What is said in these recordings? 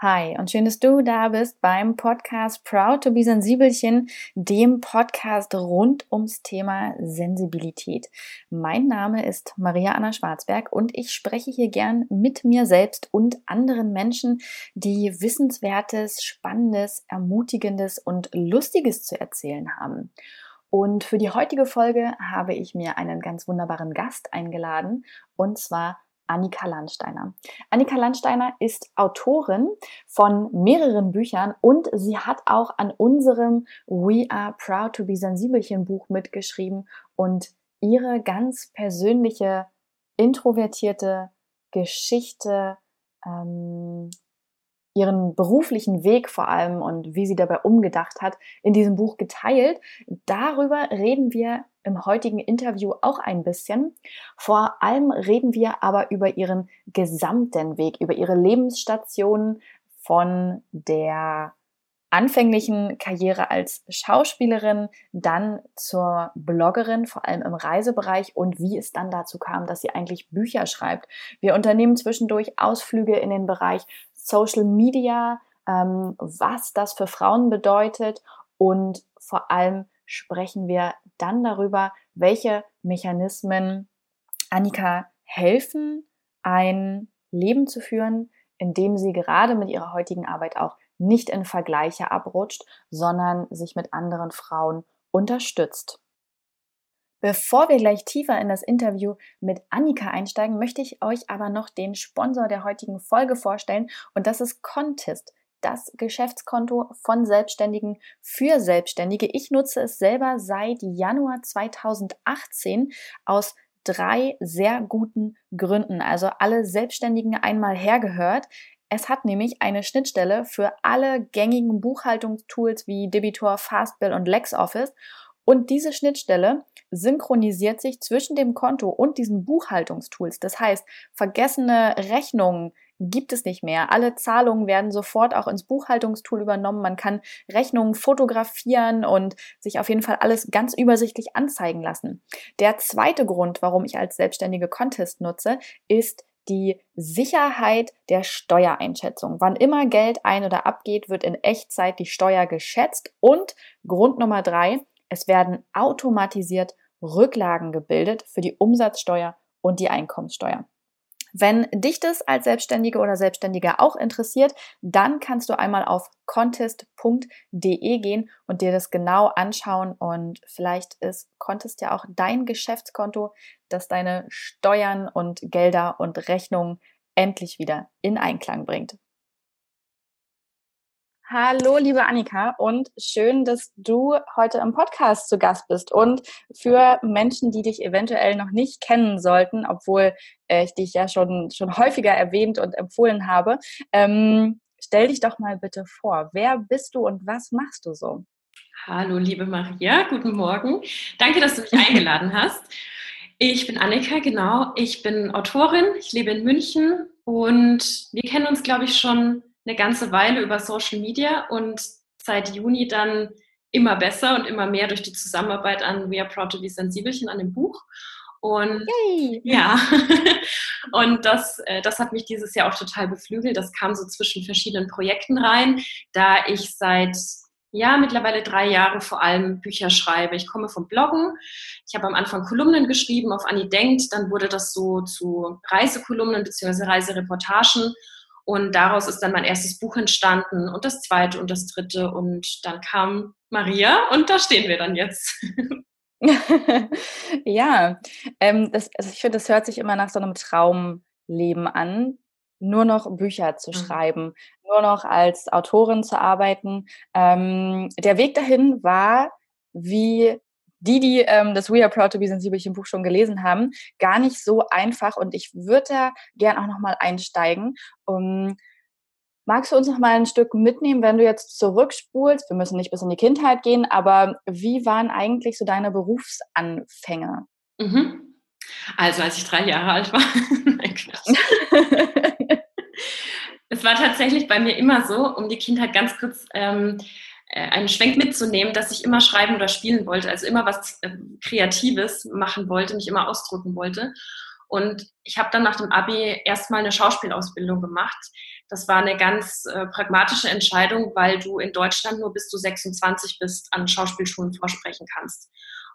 Hi und schön, dass du da bist beim Podcast Proud to be Sensibelchen, dem Podcast rund ums Thema Sensibilität. Mein Name ist Maria Anna Schwarzberg und ich spreche hier gern mit mir selbst und anderen Menschen, die Wissenswertes, Spannendes, Ermutigendes und Lustiges zu erzählen haben. Und für die heutige Folge habe ich mir einen ganz wunderbaren Gast eingeladen und zwar Annika Landsteiner. Annika Landsteiner ist Autorin von mehreren Büchern und sie hat auch an unserem We Are Proud to be Sensibelchen Buch mitgeschrieben und ihre ganz persönliche, introvertierte Geschichte ähm, ihren beruflichen Weg vor allem und wie sie dabei umgedacht hat, in diesem Buch geteilt. Darüber reden wir im heutigen Interview auch ein bisschen. Vor allem reden wir aber über ihren gesamten Weg, über ihre Lebensstationen von der anfänglichen Karriere als Schauspielerin, dann zur Bloggerin, vor allem im Reisebereich und wie es dann dazu kam, dass sie eigentlich Bücher schreibt. Wir unternehmen zwischendurch Ausflüge in den Bereich Social Media, ähm, was das für Frauen bedeutet und vor allem sprechen wir dann darüber, welche Mechanismen Annika helfen, ein Leben zu führen, in dem sie gerade mit ihrer heutigen Arbeit auch nicht in Vergleiche abrutscht, sondern sich mit anderen Frauen unterstützt. Bevor wir gleich tiefer in das Interview mit Annika einsteigen, möchte ich euch aber noch den Sponsor der heutigen Folge vorstellen und das ist Contest, das Geschäftskonto von Selbstständigen für Selbstständige. Ich nutze es selber seit Januar 2018 aus drei sehr guten Gründen. Also alle Selbstständigen einmal hergehört. Es hat nämlich eine Schnittstelle für alle gängigen Buchhaltungstools wie Debitor, Fastbill und LexOffice. Und diese Schnittstelle synchronisiert sich zwischen dem Konto und diesen Buchhaltungstools. Das heißt, vergessene Rechnungen gibt es nicht mehr. Alle Zahlungen werden sofort auch ins Buchhaltungstool übernommen. Man kann Rechnungen fotografieren und sich auf jeden Fall alles ganz übersichtlich anzeigen lassen. Der zweite Grund, warum ich als selbstständige Contest nutze, ist die Sicherheit der Steuereinschätzung. Wann immer Geld ein- oder abgeht, wird in Echtzeit die Steuer geschätzt. Und Grund Nummer drei, es werden automatisiert Rücklagen gebildet für die Umsatzsteuer und die Einkommenssteuer. Wenn dich das als Selbstständige oder Selbstständiger auch interessiert, dann kannst du einmal auf contest.de gehen und dir das genau anschauen und vielleicht ist Contest ja auch dein Geschäftskonto, das deine Steuern und Gelder und Rechnungen endlich wieder in Einklang bringt. Hallo, liebe Annika, und schön, dass du heute im Podcast zu Gast bist. Und für Menschen, die dich eventuell noch nicht kennen sollten, obwohl äh, ich dich ja schon, schon häufiger erwähnt und empfohlen habe, ähm, stell dich doch mal bitte vor. Wer bist du und was machst du so? Hallo, liebe Maria, guten Morgen. Danke, dass du mich eingeladen hast. Ich bin Annika, genau. Ich bin Autorin, ich lebe in München und wir kennen uns, glaube ich, schon eine ganze Weile über Social Media und seit Juni dann immer besser und immer mehr durch die Zusammenarbeit an We Are Proud to Be Sensibelchen an dem Buch. Und Yay. ja, und das, äh, das hat mich dieses Jahr auch total beflügelt. Das kam so zwischen verschiedenen Projekten rein, da ich seit ja, mittlerweile drei Jahre vor allem Bücher schreibe. Ich komme vom Bloggen. Ich habe am Anfang Kolumnen geschrieben auf Annie Denkt. Dann wurde das so zu Reisekolumnen bzw. Reisereportagen. Und daraus ist dann mein erstes Buch entstanden und das zweite und das dritte. Und dann kam Maria und da stehen wir dann jetzt. ja, ähm, das, also ich finde, das hört sich immer nach so einem Traumleben an, nur noch Bücher zu mhm. schreiben, nur noch als Autorin zu arbeiten. Ähm, der Weg dahin war, wie die, die ähm, das We Are Proud to Be Sensibelchen Buch schon gelesen haben, gar nicht so einfach und ich würde da gern auch nochmal einsteigen. Um, magst du uns noch mal ein Stück mitnehmen, wenn du jetzt zurückspulst? Wir müssen nicht bis in die Kindheit gehen, aber wie waren eigentlich so deine Berufsanfänge? Mhm. Also als ich drei Jahre alt war. es war tatsächlich bei mir immer so, um die Kindheit ganz kurz ähm, äh, einen Schwenk mitzunehmen, dass ich immer schreiben oder spielen wollte, also immer was äh, Kreatives machen wollte, mich immer ausdrücken wollte. Und ich habe dann nach dem Abi erstmal eine Schauspielausbildung gemacht, Das war eine ganz äh, pragmatische Entscheidung, weil du in Deutschland nur bis du 26 bist an Schauspielschulen vorsprechen kannst.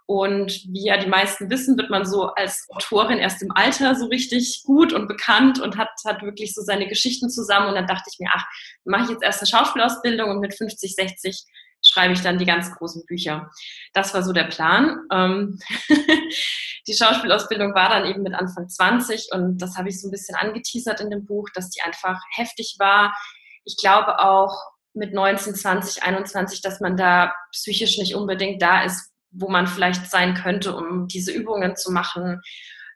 Und wie ja die meisten wissen, wird man so als Autorin erst im Alter so richtig gut und bekannt und hat, hat wirklich so seine Geschichten zusammen. Und dann dachte ich mir, ach, mache ich jetzt erst eine Schauspielausbildung und mit 50, 60 schreibe ich dann die ganz großen Bücher. Das war so der Plan. Ähm die Schauspielausbildung war dann eben mit Anfang 20 und das habe ich so ein bisschen angeteasert in dem Buch, dass die einfach heftig war. Ich glaube auch mit 19, 20, 21, dass man da psychisch nicht unbedingt da ist, wo man vielleicht sein könnte, um diese Übungen zu machen.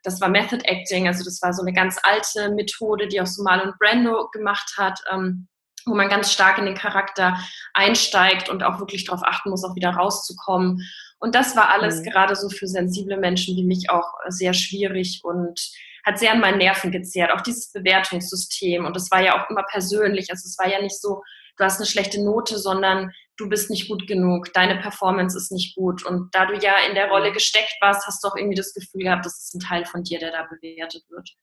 Das war Method Acting, also das war so eine ganz alte Methode, die auch so Marlon Brando gemacht hat, ähm, wo man ganz stark in den Charakter einsteigt und auch wirklich darauf achten muss, auch wieder rauszukommen. Und das war alles mhm. gerade so für sensible Menschen wie mich auch sehr schwierig und hat sehr an meinen Nerven gezehrt. Auch dieses Bewertungssystem. Und das war ja auch immer persönlich. Also es war ja nicht so, du hast eine schlechte Note, sondern du bist nicht gut genug, deine Performance ist nicht gut. Und da du ja in der Rolle gesteckt warst, hast du auch irgendwie das Gefühl gehabt, das ist ein Teil von dir, der da bewertet wird.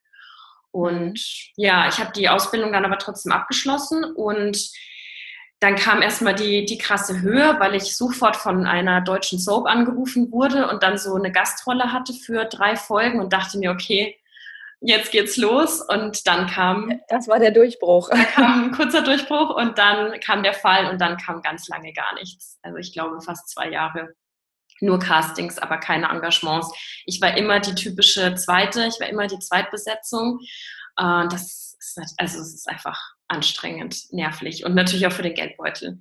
Und mhm. ja, ich habe die Ausbildung dann aber trotzdem abgeschlossen und dann kam erstmal die, die krasse Höhe, weil ich sofort von einer deutschen Soap angerufen wurde und dann so eine Gastrolle hatte für drei Folgen und dachte mir, okay, jetzt geht's los. Und dann kam. Das war der Durchbruch. Da kam ein kurzer Durchbruch und dann kam der Fall und dann kam ganz lange gar nichts. Also ich glaube fast zwei Jahre. Nur Castings, aber keine Engagements. Ich war immer die typische Zweite, ich war immer die Zweitbesetzung. Das ist, also es ist einfach anstrengend, nervlich und natürlich auch für den Geldbeutel.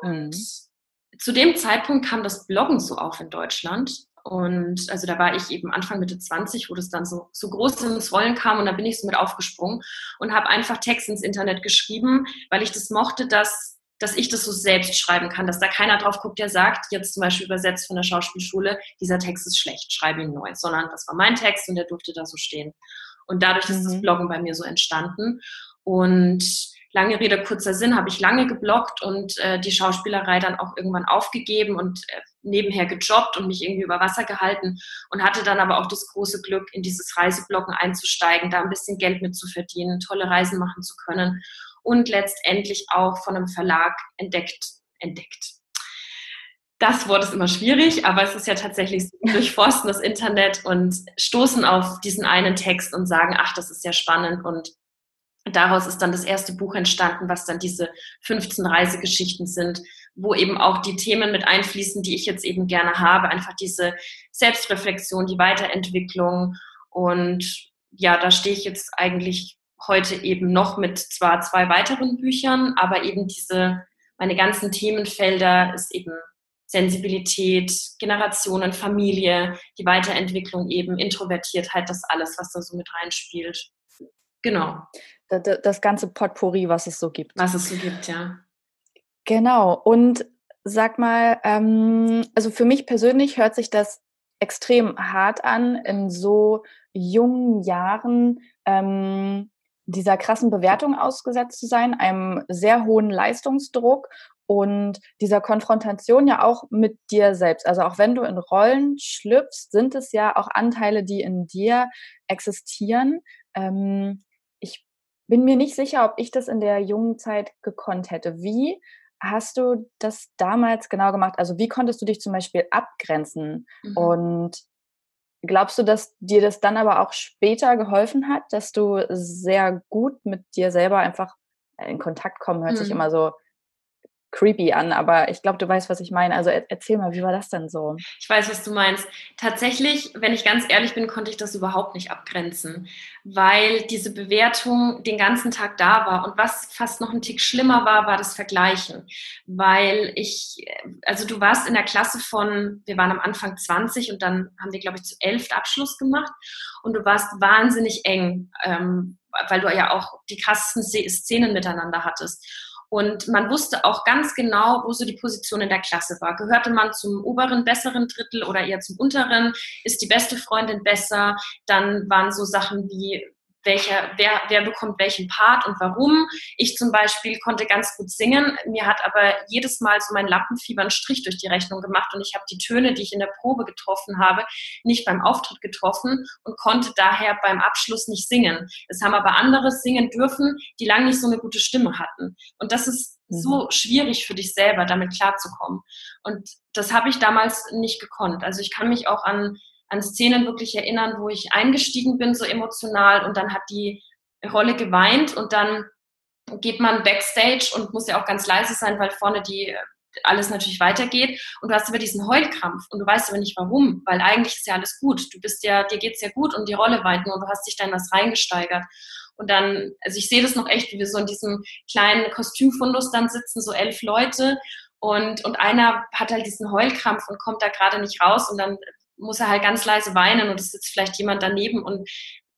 Und mhm. zu dem Zeitpunkt kam das Bloggen so auf in Deutschland. Und also da war ich eben Anfang Mitte 20, wo das dann so, so groß ins Rollen kam und da bin ich so mit aufgesprungen und habe einfach Text ins Internet geschrieben, weil ich das mochte, dass, dass ich das so selbst schreiben kann, dass da keiner drauf guckt, der sagt, jetzt zum Beispiel übersetzt von der Schauspielschule, dieser Text ist schlecht, schreibe ihn neu, sondern das war mein Text und der durfte da so stehen. Und dadurch ist das mhm. Bloggen bei mir so entstanden. Und lange Rede, kurzer Sinn, habe ich lange geblockt und äh, die Schauspielerei dann auch irgendwann aufgegeben und äh, nebenher gejobbt und mich irgendwie über Wasser gehalten und hatte dann aber auch das große Glück, in dieses Reiseblocken einzusteigen, da ein bisschen Geld mit zu verdienen, tolle Reisen machen zu können und letztendlich auch von einem Verlag entdeckt, entdeckt. Das Wort ist immer schwierig, aber es ist ja tatsächlich so, durchforsten das Internet und stoßen auf diesen einen Text und sagen, ach, das ist ja spannend und daraus ist dann das erste Buch entstanden, was dann diese 15 Reisegeschichten sind, wo eben auch die Themen mit einfließen, die ich jetzt eben gerne habe. Einfach diese Selbstreflexion, die Weiterentwicklung. Und ja, da stehe ich jetzt eigentlich heute eben noch mit zwar zwei weiteren Büchern, aber eben diese, meine ganzen Themenfelder ist eben Sensibilität, Generationen, Familie, die Weiterentwicklung eben, Introvertiertheit, das alles, was da so mit reinspielt. Genau das ganze Potpourri, was es so gibt. Was es so gibt, ja. Genau. Und sag mal, ähm, also für mich persönlich hört sich das extrem hart an, in so jungen Jahren ähm, dieser krassen Bewertung ausgesetzt zu sein, einem sehr hohen Leistungsdruck und dieser Konfrontation ja auch mit dir selbst. Also auch wenn du in Rollen schlüpfst, sind es ja auch Anteile, die in dir existieren. Ähm, ich bin mir nicht sicher, ob ich das in der jungen Zeit gekonnt hätte. Wie hast du das damals genau gemacht? Also wie konntest du dich zum Beispiel abgrenzen? Mhm. Und glaubst du, dass dir das dann aber auch später geholfen hat, dass du sehr gut mit dir selber einfach in Kontakt kommen, hört mhm. sich immer so creepy an, aber ich glaube, du weißt, was ich meine. Also erzähl mal, wie war das denn so? Ich weiß, was du meinst. Tatsächlich, wenn ich ganz ehrlich bin, konnte ich das überhaupt nicht abgrenzen, weil diese Bewertung den ganzen Tag da war. Und was fast noch ein Tick schlimmer war, war das Vergleichen, weil ich, also du warst in der Klasse von, wir waren am Anfang 20 und dann haben wir, glaube ich, zu elf Abschluss gemacht und du warst wahnsinnig eng, ähm, weil du ja auch die krassesten Szenen miteinander hattest. Und man wusste auch ganz genau, wo so die Position in der Klasse war. Gehörte man zum oberen, besseren Drittel oder eher zum unteren? Ist die beste Freundin besser? Dann waren so Sachen wie, welcher, wer, wer bekommt welchen Part und warum. Ich zum Beispiel konnte ganz gut singen. Mir hat aber jedes Mal so mein Lampenfieber einen Strich durch die Rechnung gemacht und ich habe die Töne, die ich in der Probe getroffen habe, nicht beim Auftritt getroffen und konnte daher beim Abschluss nicht singen. Es haben aber andere singen dürfen, die lange nicht so eine gute Stimme hatten. Und das ist so mhm. schwierig für dich selber, damit klarzukommen. Und das habe ich damals nicht gekonnt. Also ich kann mich auch an an Szenen wirklich erinnern, wo ich eingestiegen bin, so emotional, und dann hat die Rolle geweint und dann geht man backstage und muss ja auch ganz leise sein, weil vorne die alles natürlich weitergeht und du hast aber diesen Heulkrampf und du weißt aber nicht warum, weil eigentlich ist ja alles gut. Du bist ja, dir geht's ja gut und die Rolle weiten und du hast dich dann was reingesteigert. Und dann, also ich sehe das noch echt, wie wir so in diesem kleinen Kostümfundus dann sitzen, so elf Leute und, und einer hat halt diesen Heulkrampf und kommt da gerade nicht raus und dann muss er halt ganz leise weinen und es sitzt vielleicht jemand daneben und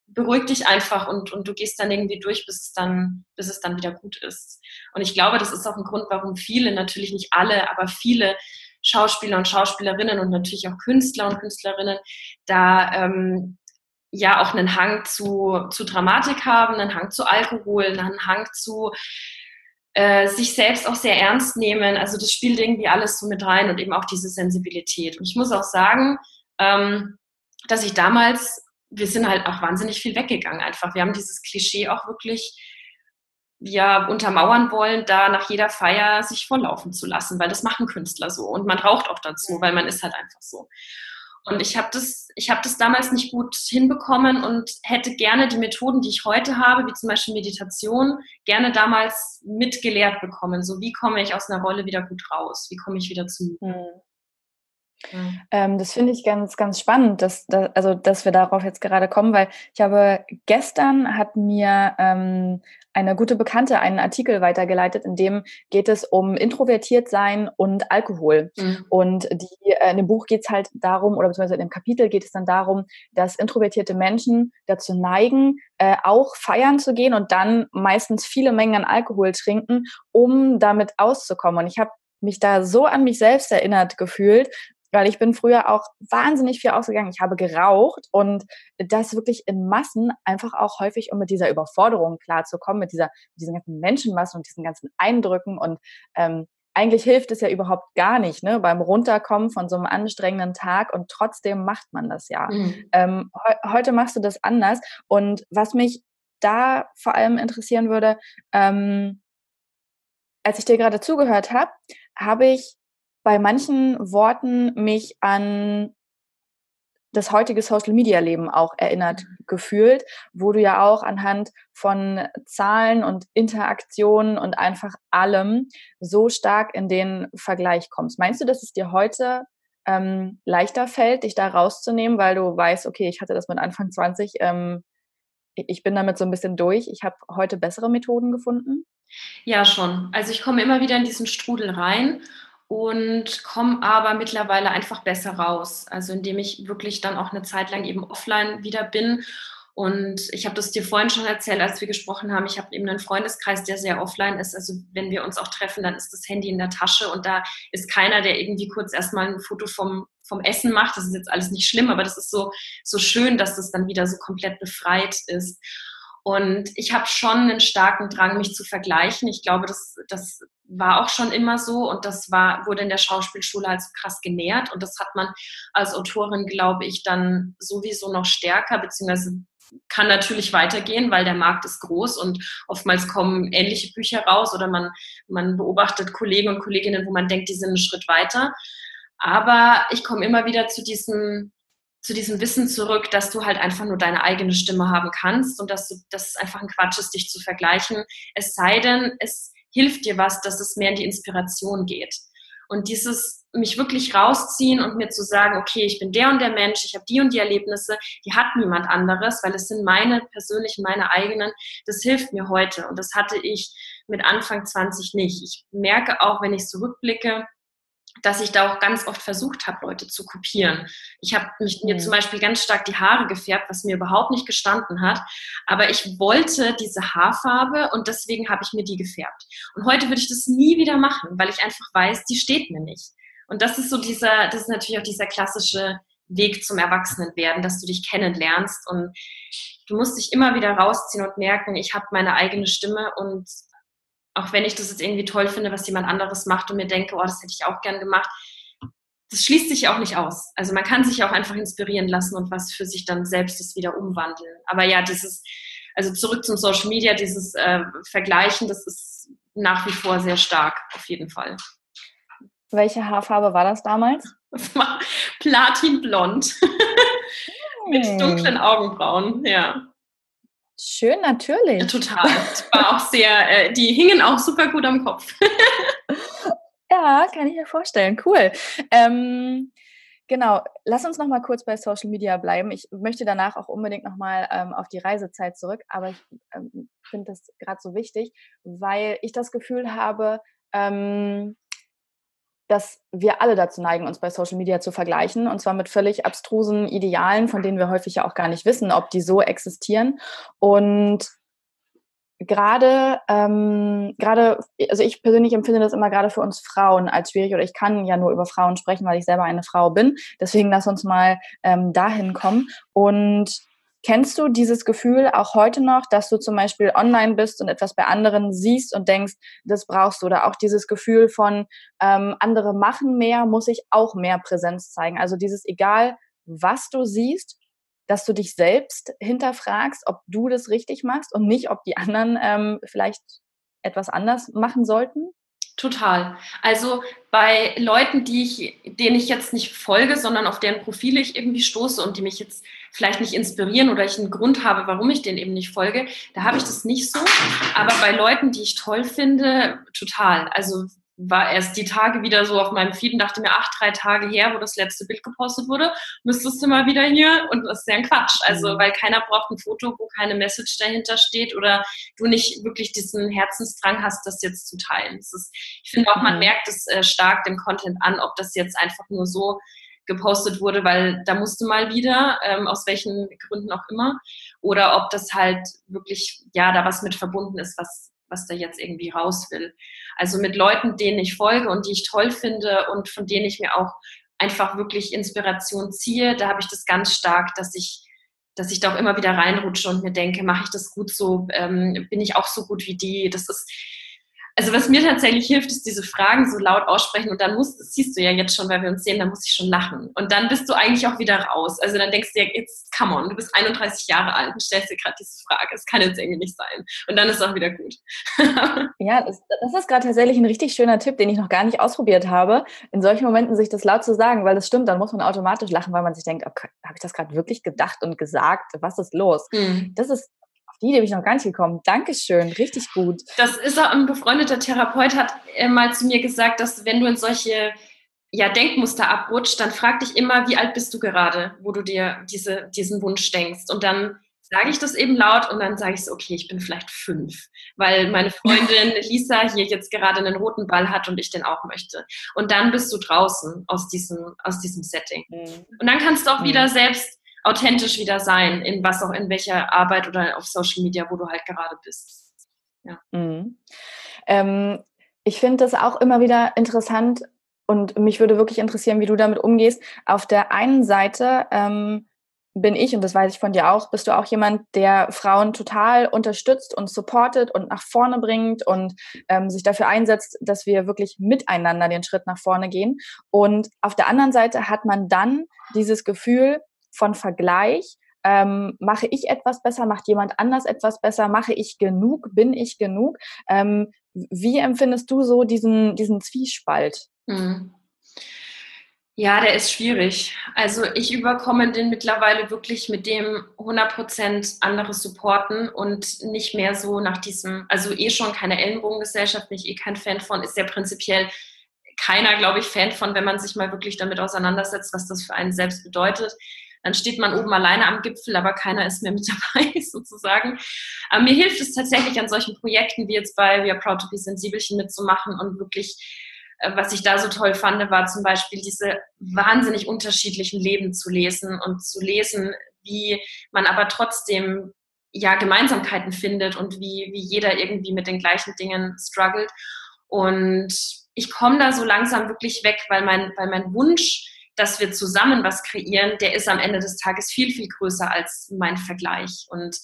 beruhigt dich einfach und, und du gehst dann irgendwie durch, bis es dann, bis es dann wieder gut ist. Und ich glaube, das ist auch ein Grund, warum viele, natürlich nicht alle, aber viele Schauspieler und Schauspielerinnen und natürlich auch Künstler und Künstlerinnen da ähm, ja auch einen Hang zu, zu Dramatik haben, einen Hang zu Alkohol, einen Hang zu äh, sich selbst auch sehr ernst nehmen. Also das spielt irgendwie alles so mit rein und eben auch diese Sensibilität. Und ich muss auch sagen, ähm, dass ich damals, wir sind halt auch wahnsinnig viel weggegangen einfach. Wir haben dieses Klischee auch wirklich ja untermauern wollen, da nach jeder Feier sich volllaufen zu lassen, weil das machen Künstler so und man raucht auch dazu, weil man ist halt einfach so. Und ich habe das, ich habe das damals nicht gut hinbekommen und hätte gerne die Methoden, die ich heute habe, wie zum Beispiel Meditation, gerne damals mitgelehrt bekommen. So wie komme ich aus einer Rolle wieder gut raus? Wie komme ich wieder zu? Mhm. Mhm. Ähm, das finde ich ganz, ganz spannend, dass, dass, also, dass wir darauf jetzt gerade kommen, weil ich habe gestern hat mir ähm, eine gute Bekannte einen Artikel weitergeleitet, in dem geht es um introvertiert sein und Alkohol. Mhm. Und die, äh, in dem Buch geht es halt darum, oder beziehungsweise in dem Kapitel geht es dann darum, dass introvertierte Menschen dazu neigen, äh, auch feiern zu gehen und dann meistens viele Mengen an Alkohol trinken, um damit auszukommen. Und ich habe mich da so an mich selbst erinnert gefühlt, weil ich bin früher auch wahnsinnig viel ausgegangen. Ich habe geraucht und das wirklich in Massen einfach auch häufig, um mit dieser Überforderung klarzukommen, mit dieser, mit diesen ganzen Menschenmassen und diesen ganzen Eindrücken und ähm, eigentlich hilft es ja überhaupt gar nicht, ne, beim Runterkommen von so einem anstrengenden Tag und trotzdem macht man das ja. Mhm. Ähm, he heute machst du das anders und was mich da vor allem interessieren würde, ähm, als ich dir gerade zugehört habe, habe ich bei manchen Worten mich an das heutige Social-Media-Leben auch erinnert mhm. gefühlt, wo du ja auch anhand von Zahlen und Interaktionen und einfach allem so stark in den Vergleich kommst. Meinst du, dass es dir heute ähm, leichter fällt, dich da rauszunehmen, weil du weißt, okay, ich hatte das mit Anfang 20, ähm, ich bin damit so ein bisschen durch, ich habe heute bessere Methoden gefunden? Ja, schon. Also ich komme immer wieder in diesen Strudel rein und komme aber mittlerweile einfach besser raus. Also indem ich wirklich dann auch eine Zeit lang eben offline wieder bin. Und ich habe das dir vorhin schon erzählt, als wir gesprochen haben. Ich habe eben einen Freundeskreis, der sehr offline ist. Also wenn wir uns auch treffen, dann ist das Handy in der Tasche und da ist keiner, der irgendwie kurz erstmal ein Foto vom, vom Essen macht. Das ist jetzt alles nicht schlimm, aber das ist so, so schön, dass das dann wieder so komplett befreit ist. Und ich habe schon einen starken Drang, mich zu vergleichen. Ich glaube, das, das war auch schon immer so und das war, wurde in der Schauspielschule halt so krass genährt und das hat man als Autorin, glaube ich, dann sowieso noch stärker, beziehungsweise kann natürlich weitergehen, weil der Markt ist groß und oftmals kommen ähnliche Bücher raus oder man, man beobachtet Kollegen und Kolleginnen, wo man denkt, die sind einen Schritt weiter. Aber ich komme immer wieder zu diesem, zu diesem Wissen zurück, dass du halt einfach nur deine eigene Stimme haben kannst und dass, du, dass es einfach ein Quatsch ist, dich zu vergleichen. Es sei denn, es hilft dir was, dass es mehr in die Inspiration geht. Und dieses mich wirklich rausziehen und mir zu sagen, okay, ich bin der und der Mensch, ich habe die und die Erlebnisse, die hat niemand anderes, weil es sind meine persönlichen, meine eigenen, das hilft mir heute. Und das hatte ich mit Anfang 20 nicht. Ich merke auch, wenn ich zurückblicke, dass ich da auch ganz oft versucht habe, Leute zu kopieren. Ich habe mir zum mhm. Beispiel ganz stark die Haare gefärbt, was mir überhaupt nicht gestanden hat. Aber ich wollte diese Haarfarbe und deswegen habe ich mir die gefärbt. Und heute würde ich das nie wieder machen, weil ich einfach weiß, die steht mir nicht. Und das ist so dieser, das ist natürlich auch dieser klassische Weg zum Erwachsenenwerden, dass du dich kennenlernst und du musst dich immer wieder rausziehen und merken, ich habe meine eigene Stimme und auch wenn ich das jetzt irgendwie toll finde, was jemand anderes macht und mir denke, oh, das hätte ich auch gern gemacht, das schließt sich auch nicht aus. Also man kann sich auch einfach inspirieren lassen und was für sich dann selbst das wieder umwandeln. Aber ja, dieses, also zurück zum Social Media, dieses äh, Vergleichen, das ist nach wie vor sehr stark, auf jeden Fall. Welche Haarfarbe war das damals? Das war platinblond. Mit hm. dunklen Augenbrauen, ja. Schön, natürlich. Ja, total. War auch sehr, äh, die hingen auch super gut am Kopf. ja, kann ich mir vorstellen. Cool. Ähm, genau, lass uns noch mal kurz bei Social Media bleiben. Ich möchte danach auch unbedingt noch mal ähm, auf die Reisezeit zurück, aber ich ähm, finde das gerade so wichtig, weil ich das Gefühl habe, ähm, dass wir alle dazu neigen, uns bei Social Media zu vergleichen und zwar mit völlig abstrusen Idealen, von denen wir häufig ja auch gar nicht wissen, ob die so existieren. Und gerade, ähm, gerade, also ich persönlich empfinde das immer gerade für uns Frauen als schwierig oder ich kann ja nur über Frauen sprechen, weil ich selber eine Frau bin. Deswegen lass uns mal ähm, dahin kommen und Kennst du dieses Gefühl auch heute noch, dass du zum Beispiel online bist und etwas bei anderen siehst und denkst, das brauchst du? Oder auch dieses Gefühl von, ähm, andere machen mehr, muss ich auch mehr Präsenz zeigen? Also dieses, egal was du siehst, dass du dich selbst hinterfragst, ob du das richtig machst und nicht, ob die anderen ähm, vielleicht etwas anders machen sollten? Total. Also bei Leuten, die ich, denen ich jetzt nicht folge, sondern auf deren Profile ich irgendwie stoße und die mich jetzt vielleicht nicht inspirieren oder ich einen Grund habe, warum ich denen eben nicht folge, da habe ich das nicht so. Aber bei Leuten, die ich toll finde, total. Also war erst die Tage wieder so auf meinem Feed und dachte mir, ach, drei Tage her, wo das letzte Bild gepostet wurde, müsstest du mal wieder hier. Und das ist ja ein Quatsch. Also, mhm. weil keiner braucht ein Foto, wo keine Message dahinter steht oder du nicht wirklich diesen Herzensdrang hast, das jetzt zu teilen. Ist, ich finde auch, man mhm. merkt es äh, stark dem Content an, ob das jetzt einfach nur so gepostet wurde, weil da musste mal wieder, ähm, aus welchen Gründen auch immer, oder ob das halt wirklich, ja, da was mit verbunden ist, was, was da jetzt irgendwie raus will. Also mit Leuten, denen ich folge und die ich toll finde und von denen ich mir auch einfach wirklich Inspiration ziehe, da habe ich das ganz stark, dass ich dass ich da auch immer wieder reinrutsche und mir denke, mache ich das gut so, ähm, bin ich auch so gut wie die. Das ist, also was mir tatsächlich hilft, ist diese Fragen so laut aussprechen und dann musst, das siehst du ja jetzt schon, weil wir uns sehen, dann muss ich schon lachen. Und dann bist du eigentlich auch wieder raus. Also dann denkst du ja, jetzt, come on, du bist 31 Jahre alt und stellst dir gerade diese Frage. Es kann jetzt irgendwie nicht sein. Und dann ist es auch wieder gut. ja, das, das ist gerade tatsächlich ein richtig schöner Tipp, den ich noch gar nicht ausprobiert habe, in solchen Momenten sich das laut zu sagen, weil das stimmt, dann muss man automatisch lachen, weil man sich denkt, okay, habe ich das gerade wirklich gedacht und gesagt? Was ist los? Mhm. Das ist die bin ich noch gar nicht gekommen. Dankeschön, richtig gut. Das ist auch ein befreundeter Therapeut, hat mal zu mir gesagt, dass wenn du in solche ja, Denkmuster abrutscht, dann frag dich immer, wie alt bist du gerade, wo du dir diese, diesen Wunsch denkst. Und dann sage ich das eben laut und dann sage ich so, okay, ich bin vielleicht fünf, weil meine Freundin Lisa hier jetzt gerade einen roten Ball hat und ich den auch möchte. Und dann bist du draußen aus diesem, aus diesem Setting. Mhm. Und dann kannst du auch mhm. wieder selbst authentisch wieder sein, in was auch in welcher Arbeit oder auf Social Media, wo du halt gerade bist. Ja. Mhm. Ähm, ich finde das auch immer wieder interessant und mich würde wirklich interessieren, wie du damit umgehst. Auf der einen Seite ähm, bin ich, und das weiß ich von dir auch, bist du auch jemand, der Frauen total unterstützt und supportet und nach vorne bringt und ähm, sich dafür einsetzt, dass wir wirklich miteinander den Schritt nach vorne gehen. Und auf der anderen Seite hat man dann dieses Gefühl, von Vergleich. Ähm, mache ich etwas besser, macht jemand anders etwas besser, mache ich genug, bin ich genug? Ähm, wie empfindest du so diesen, diesen Zwiespalt? Hm. Ja, der ist schwierig. Also ich überkomme den mittlerweile wirklich mit dem 100% anderes supporten und nicht mehr so nach diesem, also eh schon keine Ellenbogengesellschaft, bin ich eh kein Fan von, ist ja prinzipiell keiner, glaube ich, Fan von, wenn man sich mal wirklich damit auseinandersetzt, was das für einen selbst bedeutet dann steht man oben alleine am Gipfel, aber keiner ist mehr mit dabei sozusagen. Aber mir hilft es tatsächlich an solchen Projekten wie jetzt bei We Are Proud to Be Sensibelchen mitzumachen und wirklich äh, was ich da so toll fand, war zum Beispiel diese wahnsinnig unterschiedlichen Leben zu lesen und zu lesen, wie man aber trotzdem ja Gemeinsamkeiten findet und wie, wie jeder irgendwie mit den gleichen Dingen struggelt. Und ich komme da so langsam wirklich weg, weil mein, weil mein Wunsch dass wir zusammen was kreieren, der ist am Ende des Tages viel, viel größer als mein Vergleich. Und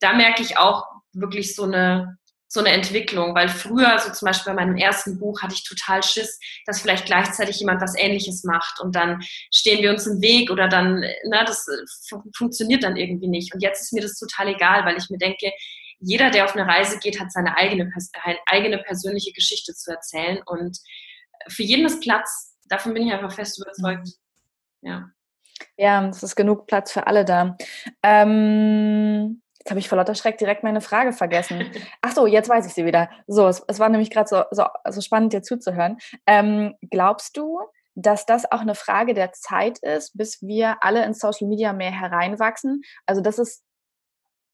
da merke ich auch wirklich so eine, so eine Entwicklung, weil früher, so zum Beispiel bei meinem ersten Buch, hatte ich total Schiss, dass vielleicht gleichzeitig jemand was Ähnliches macht und dann stehen wir uns im Weg oder dann, na, das äh, funktioniert dann irgendwie nicht. Und jetzt ist mir das total egal, weil ich mir denke, jeder, der auf eine Reise geht, hat seine eigene, eigene persönliche Geschichte zu erzählen und für jeden ist Platz. Davon bin ich einfach fest überzeugt. Mhm. Ja. Ja, es ist genug Platz für alle da. Ähm, jetzt habe ich vor lauter Schreck direkt meine Frage vergessen. Ach so, jetzt weiß ich sie wieder. So, es, es war nämlich gerade so, so, so, spannend, dir zuzuhören. Ähm, glaubst du, dass das auch eine Frage der Zeit ist, bis wir alle in Social Media mehr hereinwachsen? Also, das ist,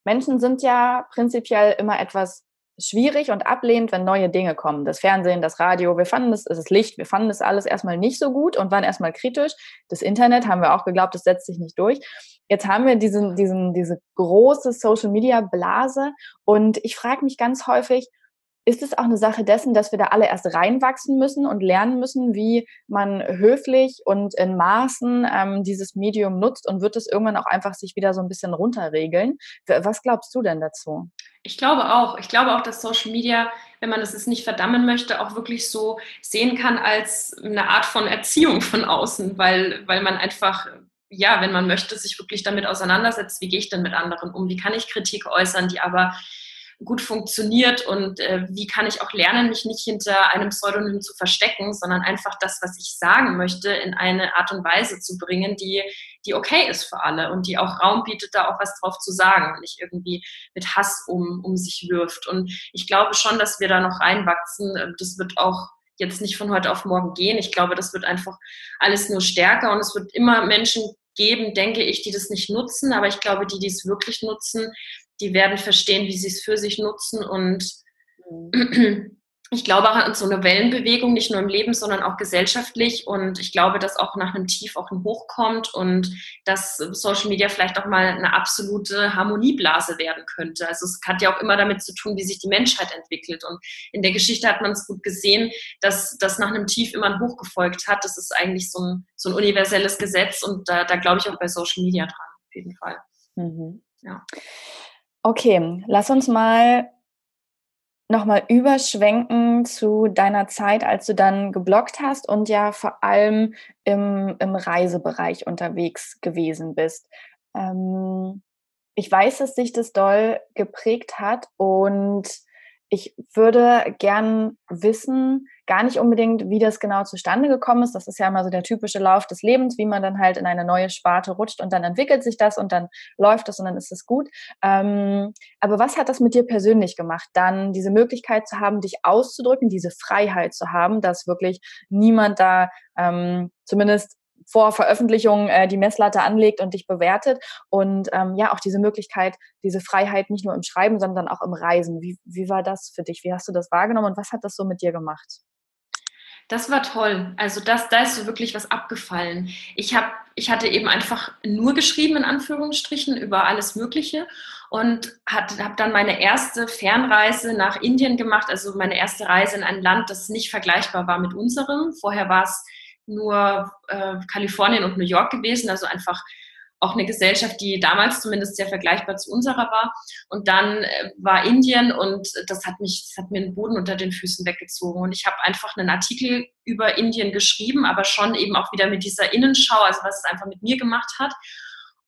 Menschen sind ja prinzipiell immer etwas schwierig und ablehnend, wenn neue Dinge kommen. Das Fernsehen, das Radio, wir fanden das, das Licht, wir fanden das alles erstmal nicht so gut und waren erstmal kritisch. Das Internet haben wir auch geglaubt, das setzt sich nicht durch. Jetzt haben wir diesen, diesen, diese große Social Media Blase und ich frage mich ganz häufig, ist es auch eine Sache dessen, dass wir da alle erst reinwachsen müssen und lernen müssen, wie man höflich und in Maßen ähm, dieses Medium nutzt und wird es irgendwann auch einfach sich wieder so ein bisschen runterregeln? Was glaubst du denn dazu? Ich glaube auch. Ich glaube auch, dass Social Media, wenn man es nicht verdammen möchte, auch wirklich so sehen kann als eine Art von Erziehung von außen, weil, weil man einfach ja, wenn man möchte, sich wirklich damit auseinandersetzt, wie gehe ich denn mit anderen um, wie kann ich Kritik äußern, die aber gut funktioniert und äh, wie kann ich auch lernen, mich nicht hinter einem Pseudonym zu verstecken, sondern einfach das, was ich sagen möchte, in eine Art und Weise zu bringen, die, die okay ist für alle und die auch Raum bietet, da auch was drauf zu sagen und nicht irgendwie mit Hass um, um sich wirft. Und ich glaube schon, dass wir da noch reinwachsen. Das wird auch jetzt nicht von heute auf morgen gehen. Ich glaube, das wird einfach alles nur stärker und es wird immer Menschen geben, denke ich, die das nicht nutzen. Aber ich glaube, die, die es wirklich nutzen, die werden verstehen, wie sie es für sich nutzen und mhm. ich glaube auch an so eine Wellenbewegung, nicht nur im Leben, sondern auch gesellschaftlich. Und ich glaube, dass auch nach einem Tief auch ein Hoch kommt und dass Social Media vielleicht auch mal eine absolute Harmonieblase werden könnte. Also es hat ja auch immer damit zu tun, wie sich die Menschheit entwickelt. Und in der Geschichte hat man es gut gesehen, dass das nach einem Tief immer ein Hoch gefolgt hat. Das ist eigentlich so ein, so ein universelles Gesetz und da, da glaube ich auch bei Social Media dran, auf jeden Fall. Mhm. Ja. Okay, lass uns mal nochmal überschwenken zu deiner Zeit, als du dann geblockt hast und ja vor allem im, im Reisebereich unterwegs gewesen bist. Ähm, ich weiß, dass dich das doll geprägt hat und ich würde gern wissen, gar nicht unbedingt, wie das genau zustande gekommen ist. Das ist ja immer so der typische Lauf des Lebens, wie man dann halt in eine neue Sparte rutscht und dann entwickelt sich das und dann läuft es und dann ist es gut. Ähm, aber was hat das mit dir persönlich gemacht, dann diese Möglichkeit zu haben, dich auszudrücken, diese Freiheit zu haben, dass wirklich niemand da ähm, zumindest vor Veröffentlichung äh, die Messlatte anlegt und dich bewertet. Und ähm, ja, auch diese Möglichkeit, diese Freiheit nicht nur im Schreiben, sondern auch im Reisen. Wie, wie war das für dich? Wie hast du das wahrgenommen und was hat das so mit dir gemacht? Das war toll. Also das, da ist so wirklich was abgefallen. Ich habe, ich hatte eben einfach nur geschrieben in Anführungsstrichen über alles Mögliche und habe dann meine erste Fernreise nach Indien gemacht. Also meine erste Reise in ein Land, das nicht vergleichbar war mit unserem. Vorher war es nur äh, Kalifornien und New York gewesen, also einfach auch eine Gesellschaft, die damals zumindest sehr vergleichbar zu unserer war. Und dann äh, war Indien und das hat mich, das hat mir den Boden unter den Füßen weggezogen. Und ich habe einfach einen Artikel über Indien geschrieben, aber schon eben auch wieder mit dieser Innenschau, also was es einfach mit mir gemacht hat.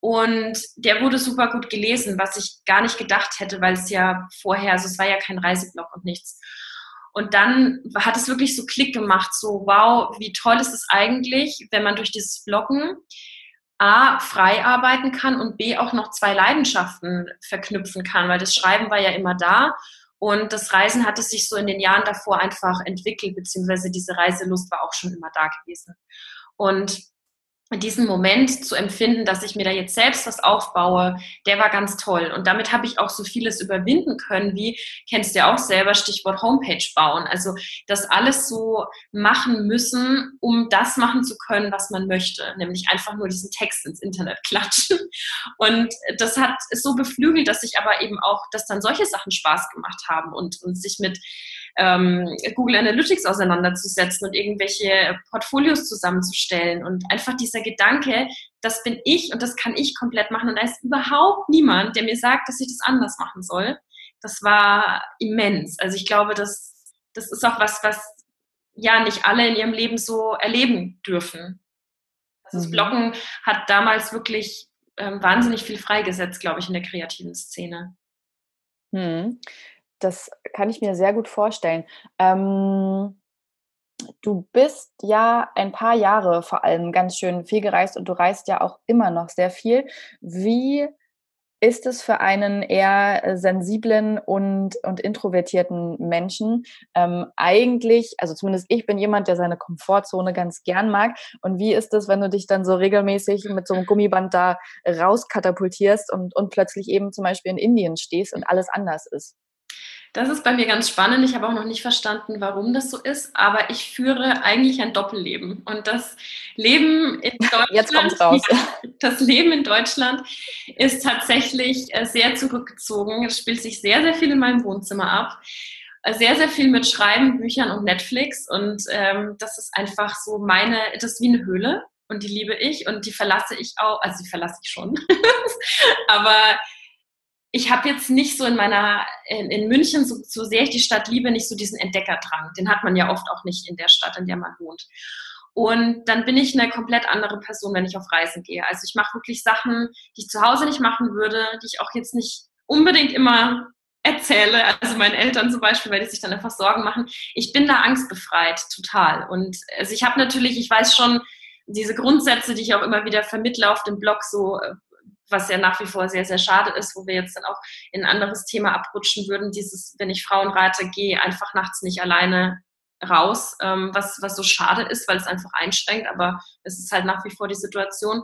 Und der wurde super gut gelesen, was ich gar nicht gedacht hätte, weil es ja vorher, also es war ja kein Reiseblog und nichts. Und dann hat es wirklich so Klick gemacht, so wow, wie toll ist es eigentlich, wenn man durch dieses Bloggen A, frei arbeiten kann und B, auch noch zwei Leidenschaften verknüpfen kann, weil das Schreiben war ja immer da und das Reisen hat es sich so in den Jahren davor einfach entwickelt, beziehungsweise diese Reiselust war auch schon immer da gewesen. Und diesen Moment zu empfinden, dass ich mir da jetzt selbst was aufbaue, der war ganz toll. Und damit habe ich auch so vieles überwinden können, wie, kennst du ja auch selber, Stichwort Homepage bauen. Also das alles so machen müssen, um das machen zu können, was man möchte. Nämlich einfach nur diesen Text ins Internet klatschen. Und das hat so beflügelt, dass ich aber eben auch, dass dann solche Sachen Spaß gemacht haben und, und sich mit ähm, Google Analytics auseinanderzusetzen und irgendwelche Portfolios zusammenzustellen. Und einfach dieser Gedanke, das bin ich und das kann ich komplett machen. Und da ist überhaupt niemand, der mir sagt, dass ich das anders machen soll. Das war immens. Also ich glaube, das, das ist auch was, was ja nicht alle in ihrem Leben so erleben dürfen. Also das mhm. Bloggen hat damals wirklich ähm, wahnsinnig viel freigesetzt, glaube ich, in der kreativen Szene. Hm. Das kann ich mir sehr gut vorstellen. Ähm, du bist ja ein paar Jahre vor allem ganz schön viel gereist und du reist ja auch immer noch sehr viel. Wie ist es für einen eher äh, sensiblen und, und introvertierten Menschen ähm, eigentlich, also zumindest ich bin jemand, der seine Komfortzone ganz gern mag. Und wie ist es, wenn du dich dann so regelmäßig mit so einem Gummiband da rauskatapultierst und, und plötzlich eben zum Beispiel in Indien stehst und alles anders ist? Das ist bei mir ganz spannend. Ich habe auch noch nicht verstanden, warum das so ist, aber ich führe eigentlich ein Doppelleben. Und das Leben in Deutschland, Jetzt kommt's raus. das Leben in Deutschland ist tatsächlich äh, sehr zurückgezogen. Es spielt sich sehr, sehr viel in meinem Wohnzimmer ab. Äh, sehr, sehr viel mit Schreiben, Büchern und Netflix. Und ähm, das ist einfach so meine, das ist wie eine Höhle und die liebe ich und die verlasse ich auch, also die verlasse ich schon. aber ich habe jetzt nicht so in meiner, in, in München, so, so sehr ich die Stadt liebe, nicht so diesen Entdeckerdrang. Den hat man ja oft auch nicht in der Stadt, in der man wohnt. Und dann bin ich eine komplett andere Person, wenn ich auf Reisen gehe. Also ich mache wirklich Sachen, die ich zu Hause nicht machen würde, die ich auch jetzt nicht unbedingt immer erzähle, also meinen Eltern zum Beispiel, weil die sich dann einfach Sorgen machen. Ich bin da angstbefreit, total. Und also ich habe natürlich, ich weiß schon, diese Grundsätze, die ich auch immer wieder vermittle auf dem Blog, so äh, was ja nach wie vor sehr, sehr schade ist, wo wir jetzt dann auch in ein anderes Thema abrutschen würden, dieses, wenn ich Frauen rate, geh einfach nachts nicht alleine raus, ähm, was, was so schade ist, weil es einfach einschränkt, aber es ist halt nach wie vor die Situation.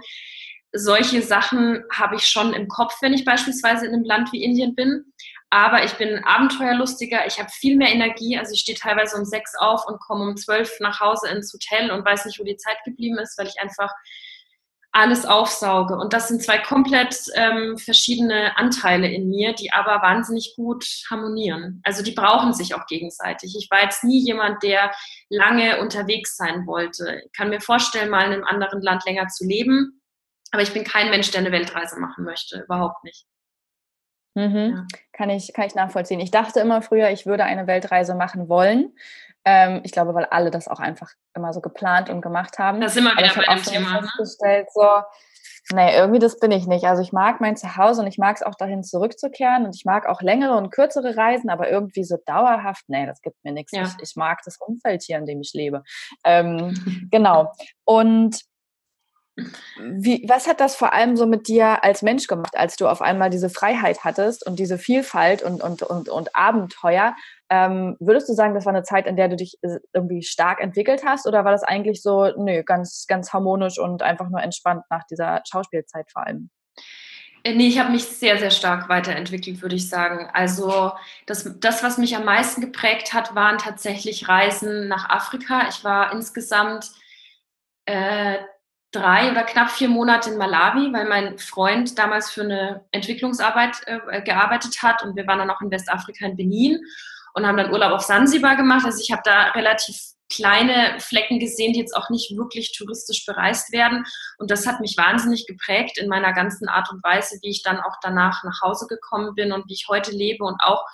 Solche Sachen habe ich schon im Kopf, wenn ich beispielsweise in einem Land wie Indien bin. Aber ich bin abenteuerlustiger, ich habe viel mehr Energie. Also ich stehe teilweise um sechs auf und komme um zwölf nach Hause ins Hotel und weiß nicht, wo die Zeit geblieben ist, weil ich einfach alles aufsauge. Und das sind zwei komplett ähm, verschiedene Anteile in mir, die aber wahnsinnig gut harmonieren. Also die brauchen sich auch gegenseitig. Ich war jetzt nie jemand, der lange unterwegs sein wollte. Ich kann mir vorstellen, mal in einem anderen Land länger zu leben, aber ich bin kein Mensch, der eine Weltreise machen möchte. Überhaupt nicht. Mhm. Ja. Kann, ich, kann ich nachvollziehen. Ich dachte immer früher, ich würde eine Weltreise machen wollen. Ähm, ich glaube, weil alle das auch einfach immer so geplant und gemacht haben. Das ist immer wieder bei dem Thema. Ne? festgestellt, so, nee, irgendwie das bin ich nicht. Also ich mag mein Zuhause und ich mag es auch dahin zurückzukehren und ich mag auch längere und kürzere Reisen, aber irgendwie so dauerhaft, nee, das gibt mir nichts. Ja. Ich, ich, mag das Umfeld hier, in dem ich lebe. Ähm, genau. Und wie, was hat das vor allem so mit dir als Mensch gemacht, als du auf einmal diese Freiheit hattest und diese Vielfalt und, und, und, und Abenteuer? Ähm, würdest du sagen, das war eine Zeit, in der du dich äh, irgendwie stark entwickelt hast oder war das eigentlich so, nö, ganz, ganz harmonisch und einfach nur entspannt nach dieser Schauspielzeit vor allem? Äh, nee, ich habe mich sehr, sehr stark weiterentwickelt, würde ich sagen. Also das, das, was mich am meisten geprägt hat, waren tatsächlich Reisen nach Afrika. Ich war insgesamt äh, drei oder knapp vier Monate in Malawi, weil mein Freund damals für eine Entwicklungsarbeit äh, gearbeitet hat und wir waren dann auch in Westafrika in Benin und haben dann Urlaub auf Sansibar gemacht. Also ich habe da relativ kleine Flecken gesehen, die jetzt auch nicht wirklich touristisch bereist werden. Und das hat mich wahnsinnig geprägt in meiner ganzen Art und Weise, wie ich dann auch danach nach Hause gekommen bin und wie ich heute lebe und auch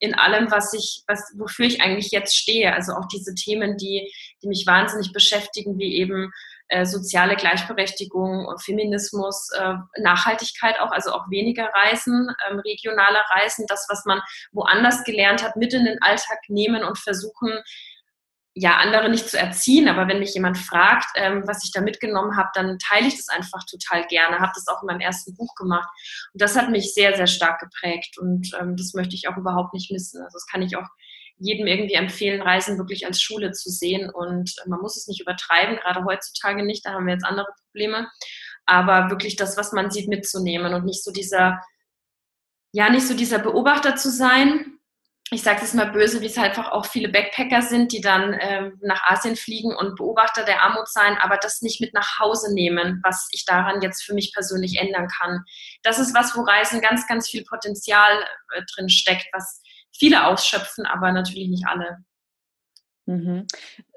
in allem, was ich, was, wofür ich eigentlich jetzt stehe. Also auch diese Themen, die, die mich wahnsinnig beschäftigen, wie eben äh, soziale Gleichberechtigung, Feminismus, äh, Nachhaltigkeit auch, also auch weniger Reisen, ähm, regionale Reisen, das, was man woanders gelernt hat, mit in den Alltag nehmen und versuchen, ja, andere nicht zu erziehen, aber wenn mich jemand fragt, ähm, was ich da mitgenommen habe, dann teile ich das einfach total gerne. Habe das auch in meinem ersten Buch gemacht. Und das hat mich sehr, sehr stark geprägt und ähm, das möchte ich auch überhaupt nicht missen. Also das kann ich auch jedem irgendwie empfehlen, Reisen wirklich als Schule zu sehen. Und man muss es nicht übertreiben, gerade heutzutage nicht, da haben wir jetzt andere Probleme. Aber wirklich das, was man sieht, mitzunehmen und nicht so dieser, ja, nicht so dieser Beobachter zu sein. Ich sage es mal böse, wie es halt einfach auch viele Backpacker sind, die dann ähm, nach Asien fliegen und Beobachter der Armut sein, aber das nicht mit nach Hause nehmen, was ich daran jetzt für mich persönlich ändern kann. Das ist was, wo Reisen ganz, ganz viel Potenzial äh, drin steckt, was viele ausschöpfen, aber natürlich nicht alle. Mhm.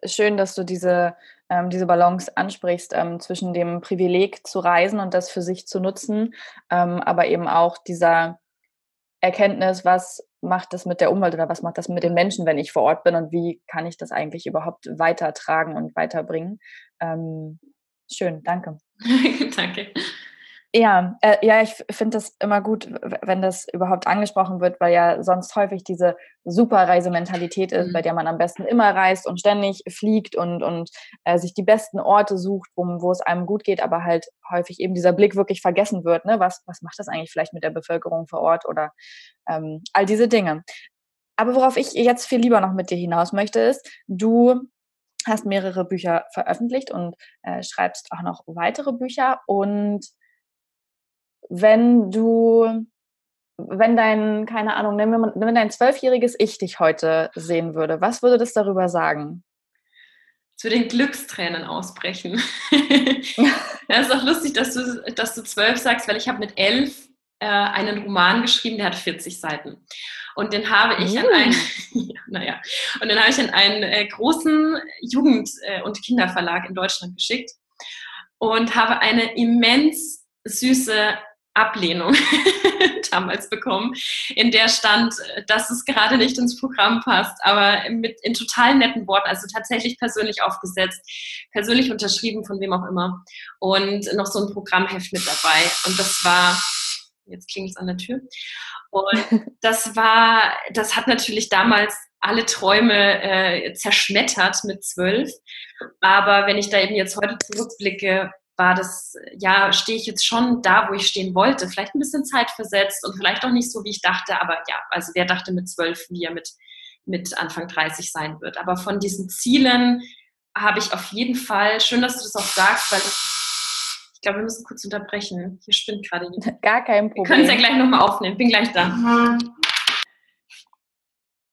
Schön, dass du diese, ähm, diese Balance ansprichst ähm, zwischen dem Privileg zu reisen und das für sich zu nutzen, ähm, aber eben auch dieser Erkenntnis, was macht das mit der Umwelt oder was macht das mit den Menschen, wenn ich vor Ort bin und wie kann ich das eigentlich überhaupt weitertragen und weiterbringen. Ähm, schön, danke. danke. Ja, äh, ja, ich finde das immer gut, wenn das überhaupt angesprochen wird, weil ja sonst häufig diese Superreisementalität ist, mhm. bei der man am besten immer reist und ständig fliegt und, und äh, sich die besten Orte sucht, wo, wo es einem gut geht, aber halt häufig eben dieser Blick wirklich vergessen wird. Ne? Was, was macht das eigentlich vielleicht mit der Bevölkerung vor Ort oder ähm, all diese Dinge. Aber worauf ich jetzt viel lieber noch mit dir hinaus möchte, ist, du hast mehrere Bücher veröffentlicht und äh, schreibst auch noch weitere Bücher und wenn du, wenn dein, keine Ahnung, wenn dein zwölfjähriges Ich dich heute sehen würde, was würde das darüber sagen? zu den Glückstränen ausbrechen. ja, ist auch lustig, dass du, dass du zwölf sagst, weil ich habe mit elf äh, einen Roman geschrieben, der hat 40 Seiten. Und den habe ich uh. an einen, ja, naja, und den habe ich an einen äh, großen Jugend- äh, und Kinderverlag in Deutschland geschickt und habe eine immens süße Ablehnung damals bekommen, in der stand, dass es gerade nicht ins Programm passt, aber mit in total netten Worten, also tatsächlich persönlich aufgesetzt, persönlich unterschrieben von wem auch immer und noch so ein Programmheft mit dabei und das war jetzt klingt es an der Tür und das war, das hat natürlich damals alle Träume äh, zerschmettert mit zwölf. Aber wenn ich da eben jetzt heute zurückblicke, war das, ja, stehe ich jetzt schon da, wo ich stehen wollte. Vielleicht ein bisschen Zeit versetzt und vielleicht auch nicht so, wie ich dachte, aber ja, also wer dachte mit zwölf, wie er mit, mit Anfang 30 sein wird. Aber von diesen Zielen habe ich auf jeden Fall, schön, dass du das auch sagst, weil das, ich glaube, wir müssen kurz unterbrechen. Hier spinnt gerade jemand. Gar kein Problem. Wir können es ja gleich nochmal aufnehmen. Bin gleich da.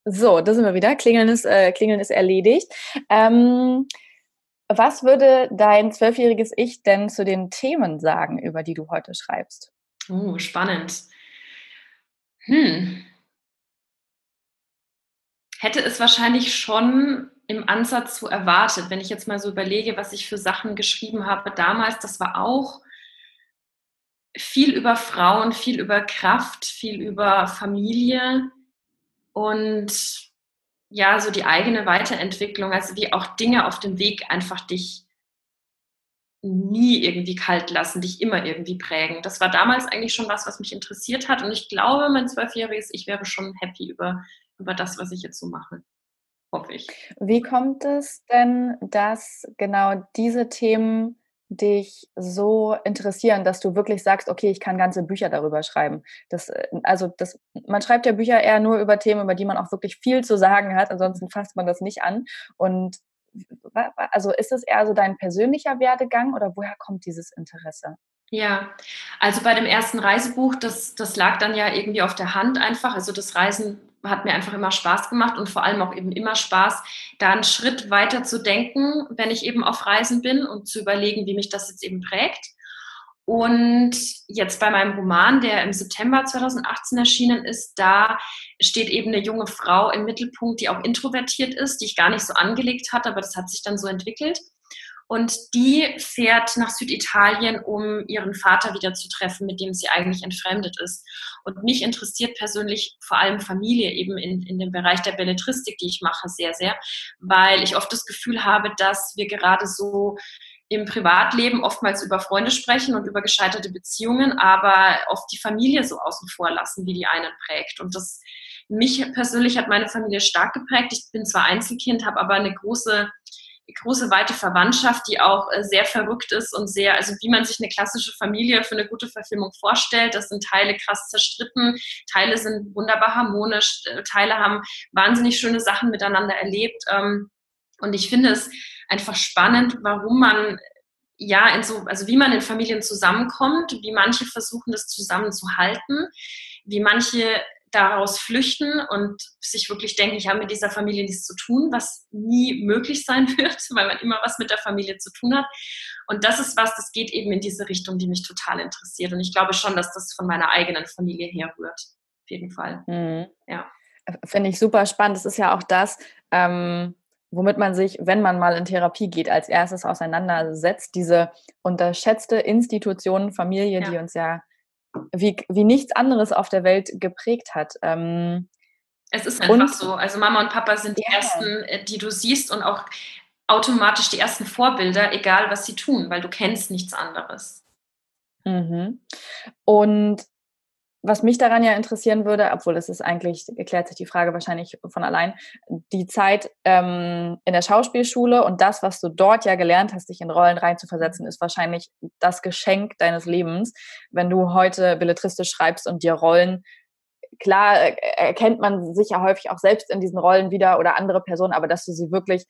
So, da sind wir wieder. Klingeln ist, äh, Klingeln ist erledigt. Ähm, was würde dein zwölfjähriges Ich denn zu den Themen sagen, über die du heute schreibst? Oh, spannend. Hm. Hätte es wahrscheinlich schon im Ansatz so erwartet, wenn ich jetzt mal so überlege, was ich für Sachen geschrieben habe damals, das war auch viel über Frauen, viel über Kraft, viel über Familie und ja, so die eigene Weiterentwicklung, also wie auch Dinge auf dem Weg einfach dich nie irgendwie kalt lassen, dich immer irgendwie prägen. Das war damals eigentlich schon was, was mich interessiert hat. Und ich glaube, mein zwölfjähriges Ich wäre schon happy über, über das, was ich jetzt so mache. Hoffe ich. Wie kommt es denn, dass genau diese Themen dich so interessieren, dass du wirklich sagst, okay, ich kann ganze Bücher darüber schreiben. Das, äh, also das, man schreibt ja Bücher eher nur über Themen, über die man auch wirklich viel zu sagen hat, ansonsten fasst man das nicht an. Und also ist es eher so dein persönlicher Werdegang oder woher kommt dieses Interesse? Ja, also bei dem ersten Reisebuch, das, das lag dann ja irgendwie auf der Hand einfach. Also das Reisen hat mir einfach immer Spaß gemacht und vor allem auch eben immer Spaß, da einen Schritt weiter zu denken, wenn ich eben auf Reisen bin und zu überlegen, wie mich das jetzt eben prägt. Und jetzt bei meinem Roman, der im September 2018 erschienen ist, da steht eben eine junge Frau im Mittelpunkt, die auch introvertiert ist, die ich gar nicht so angelegt hatte, aber das hat sich dann so entwickelt. Und die fährt nach Süditalien, um ihren Vater wieder zu treffen, mit dem sie eigentlich entfremdet ist. Und mich interessiert persönlich vor allem Familie eben in, in dem Bereich der Belletristik, die ich mache, sehr, sehr, weil ich oft das Gefühl habe, dass wir gerade so im Privatleben oftmals über Freunde sprechen und über gescheiterte Beziehungen, aber oft die Familie so außen vor lassen, wie die einen prägt. Und das mich persönlich hat meine Familie stark geprägt. Ich bin zwar Einzelkind, habe aber eine große große, weite Verwandtschaft, die auch äh, sehr verrückt ist und sehr, also wie man sich eine klassische Familie für eine gute Verfilmung vorstellt. Das sind Teile krass zerstritten, Teile sind wunderbar harmonisch, äh, Teile haben wahnsinnig schöne Sachen miteinander erlebt. Ähm, und ich finde es einfach spannend, warum man ja in so, also wie man in Familien zusammenkommt, wie manche versuchen, das zusammenzuhalten, wie manche daraus flüchten und sich wirklich denken, ich habe mit dieser Familie nichts zu tun, was nie möglich sein wird, weil man immer was mit der Familie zu tun hat. Und das ist was, das geht eben in diese Richtung, die mich total interessiert. Und ich glaube schon, dass das von meiner eigenen Familie herrührt. Auf jeden Fall. Mhm. Ja. Finde ich super spannend. Das ist ja auch das, ähm, womit man sich, wenn man mal in Therapie geht, als erstes auseinandersetzt, diese unterschätzte Institution Familie, ja. die uns ja wie, wie nichts anderes auf der Welt geprägt hat. Ähm, es ist einfach und, so. Also Mama und Papa sind die ja. ersten, äh, die du siehst und auch automatisch die ersten Vorbilder, egal was sie tun, weil du kennst nichts anderes. Mhm. Und was mich daran ja interessieren würde, obwohl es ist eigentlich, erklärt sich die Frage wahrscheinlich von allein, die Zeit ähm, in der Schauspielschule und das, was du dort ja gelernt hast, dich in Rollen reinzuversetzen, ist wahrscheinlich das Geschenk deines Lebens. Wenn du heute belletristisch schreibst und dir Rollen, klar äh, erkennt man sich ja häufig auch selbst in diesen Rollen wieder oder andere Personen, aber dass du sie wirklich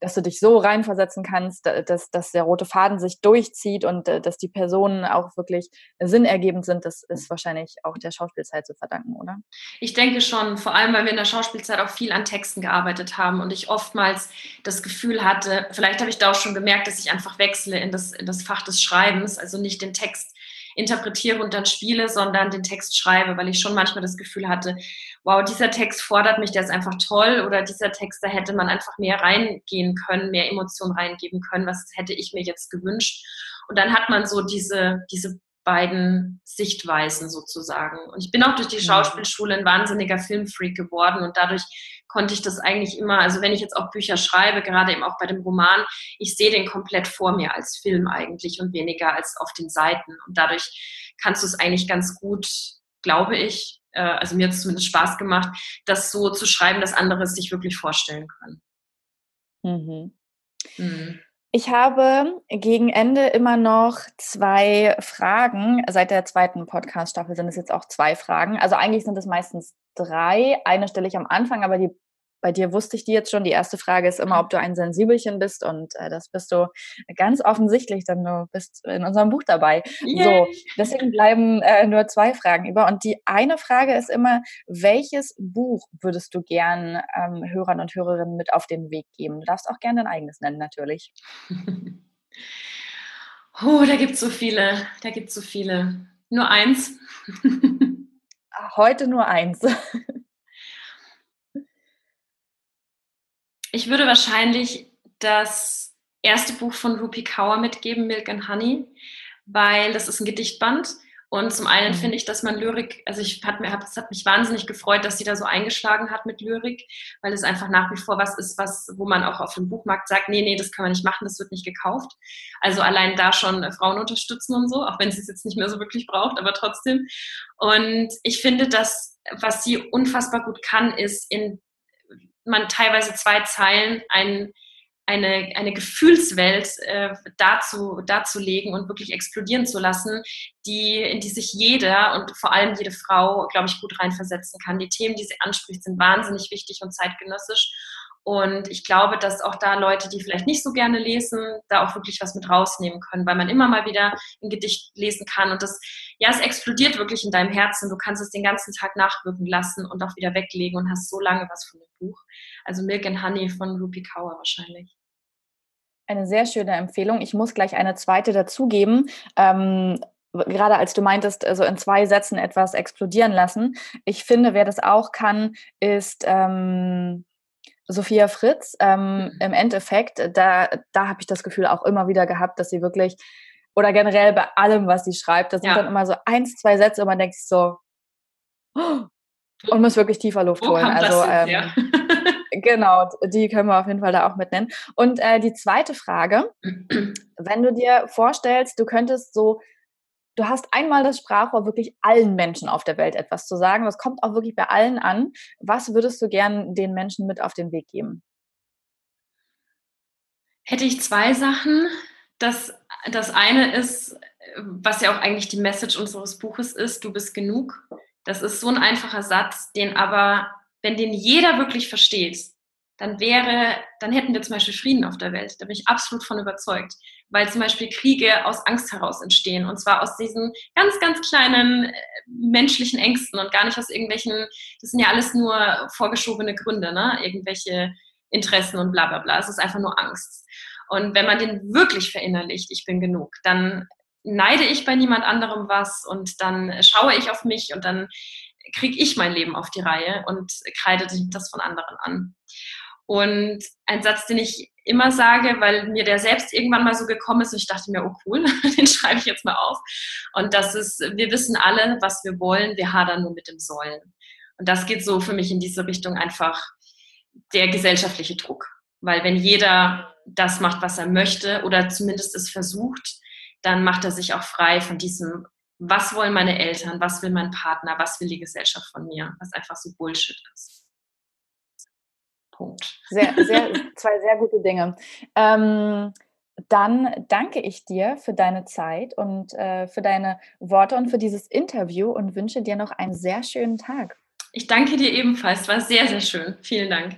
dass du dich so reinversetzen kannst, dass, dass der rote Faden sich durchzieht und äh, dass die Personen auch wirklich sinnergebend sind, das ist wahrscheinlich auch der Schauspielzeit zu verdanken, oder? Ich denke schon, vor allem, weil wir in der Schauspielzeit auch viel an Texten gearbeitet haben und ich oftmals das Gefühl hatte, vielleicht habe ich da auch schon gemerkt, dass ich einfach wechsle in das, in das Fach des Schreibens, also nicht den Text interpretiere und dann spiele, sondern den Text schreibe, weil ich schon manchmal das Gefühl hatte, wow, dieser Text fordert mich, der ist einfach toll oder dieser Text, da hätte man einfach mehr reingehen können, mehr Emotionen reingeben können, was hätte ich mir jetzt gewünscht. Und dann hat man so diese, diese beiden Sichtweisen sozusagen. Und ich bin auch durch die mhm. Schauspielschule ein wahnsinniger Filmfreak geworden und dadurch konnte ich das eigentlich immer, also wenn ich jetzt auch Bücher schreibe, gerade eben auch bei dem Roman, ich sehe den komplett vor mir als Film eigentlich und weniger als auf den Seiten. Und dadurch kannst du es eigentlich ganz gut, glaube ich, äh, also mir hat es zumindest Spaß gemacht, das so zu schreiben, dass andere es sich wirklich vorstellen können. Mhm. Mhm. Ich habe gegen Ende immer noch zwei Fragen. Seit der zweiten Podcast-Staffel sind es jetzt auch zwei Fragen. Also eigentlich sind es meistens drei. Eine stelle ich am Anfang, aber die bei dir wusste ich die jetzt schon. Die erste Frage ist immer, ob du ein Sensibelchen bist und äh, das bist du ganz offensichtlich, denn du bist in unserem Buch dabei. Yay. So, deswegen bleiben äh, nur zwei Fragen über. Und die eine Frage ist immer, welches Buch würdest du gern ähm, Hörern und Hörerinnen mit auf den Weg geben? Du darfst auch gerne dein eigenes nennen, natürlich. oh, da gibt es so viele. Da gibt es so viele. Nur eins. Heute nur eins. Ich würde wahrscheinlich das erste Buch von Rupi Kaur mitgeben, Milk and Honey, weil das ist ein Gedichtband. Und zum einen mhm. finde ich, dass man Lyrik, also ich hat mir, es hat mich wahnsinnig gefreut, dass sie da so eingeschlagen hat mit Lyrik, weil es einfach nach wie vor was ist, was, wo man auch auf dem Buchmarkt sagt, nee, nee, das kann man nicht machen, das wird nicht gekauft. Also allein da schon Frauen unterstützen und so, auch wenn sie es jetzt nicht mehr so wirklich braucht, aber trotzdem. Und ich finde, dass was sie unfassbar gut kann, ist in man teilweise zwei Zeilen ein, eine, eine Gefühlswelt äh, dazu, darzulegen und wirklich explodieren zu lassen, die, in die sich jeder und vor allem jede Frau, glaube ich, gut reinversetzen kann. Die Themen, die sie anspricht, sind wahnsinnig wichtig und zeitgenössisch. Und ich glaube, dass auch da Leute, die vielleicht nicht so gerne lesen, da auch wirklich was mit rausnehmen können, weil man immer mal wieder ein Gedicht lesen kann. Und das, ja, es explodiert wirklich in deinem Herzen. Du kannst es den ganzen Tag nachwirken lassen und auch wieder weglegen und hast so lange was von dem Buch. Also Milk and Honey von Ruby Kaur wahrscheinlich. Eine sehr schöne Empfehlung. Ich muss gleich eine zweite dazugeben. Ähm, gerade als du meintest, also in zwei Sätzen etwas explodieren lassen. Ich finde, wer das auch kann, ist ähm, Sophia Fritz, ähm, mhm. im Endeffekt, da, da habe ich das Gefühl auch immer wieder gehabt, dass sie wirklich, oder generell bei allem, was sie schreibt, das ja. sind dann immer so eins, zwei Sätze und man denkt sich so, oh, und muss wirklich tiefer Luft Wo holen. Also, ähm, ja. genau, die können wir auf jeden Fall da auch mitnennen. Und äh, die zweite Frage, wenn du dir vorstellst, du könntest so du hast einmal das Sprachrohr, wirklich allen Menschen auf der Welt etwas zu sagen. Das kommt auch wirklich bei allen an. Was würdest du gern den Menschen mit auf den Weg geben? Hätte ich zwei Sachen. Das, das eine ist, was ja auch eigentlich die Message unseres Buches ist, du bist genug. Das ist so ein einfacher Satz, den aber, wenn den jeder wirklich versteht, dann wäre, dann hätten wir zum Beispiel Frieden auf der Welt. Da bin ich absolut von überzeugt. Weil zum Beispiel Kriege aus Angst heraus entstehen. Und zwar aus diesen ganz, ganz kleinen äh, menschlichen Ängsten und gar nicht aus irgendwelchen, das sind ja alles nur vorgeschobene Gründe, ne? Irgendwelche Interessen und bla bla bla. Es ist einfach nur Angst. Und wenn man den wirklich verinnerlicht, ich bin genug, dann neide ich bei niemand anderem was und dann schaue ich auf mich und dann kriege ich mein Leben auf die Reihe und kreide das von anderen an. Und ein Satz, den ich immer sage, weil mir der selbst irgendwann mal so gekommen ist und ich dachte mir, oh cool, den schreibe ich jetzt mal auf. Und das ist, wir wissen alle, was wir wollen, wir hadern nur mit dem Sollen. Und das geht so für mich in diese Richtung einfach der gesellschaftliche Druck. Weil wenn jeder das macht, was er möchte oder zumindest es versucht, dann macht er sich auch frei von diesem, was wollen meine Eltern, was will mein Partner, was will die Gesellschaft von mir, was einfach so Bullshit ist. Punkt. Sehr, sehr, zwei sehr gute Dinge. Ähm, dann danke ich dir für deine Zeit und äh, für deine Worte und für dieses Interview und wünsche dir noch einen sehr schönen Tag. Ich danke dir ebenfalls. War sehr, sehr schön. Vielen Dank.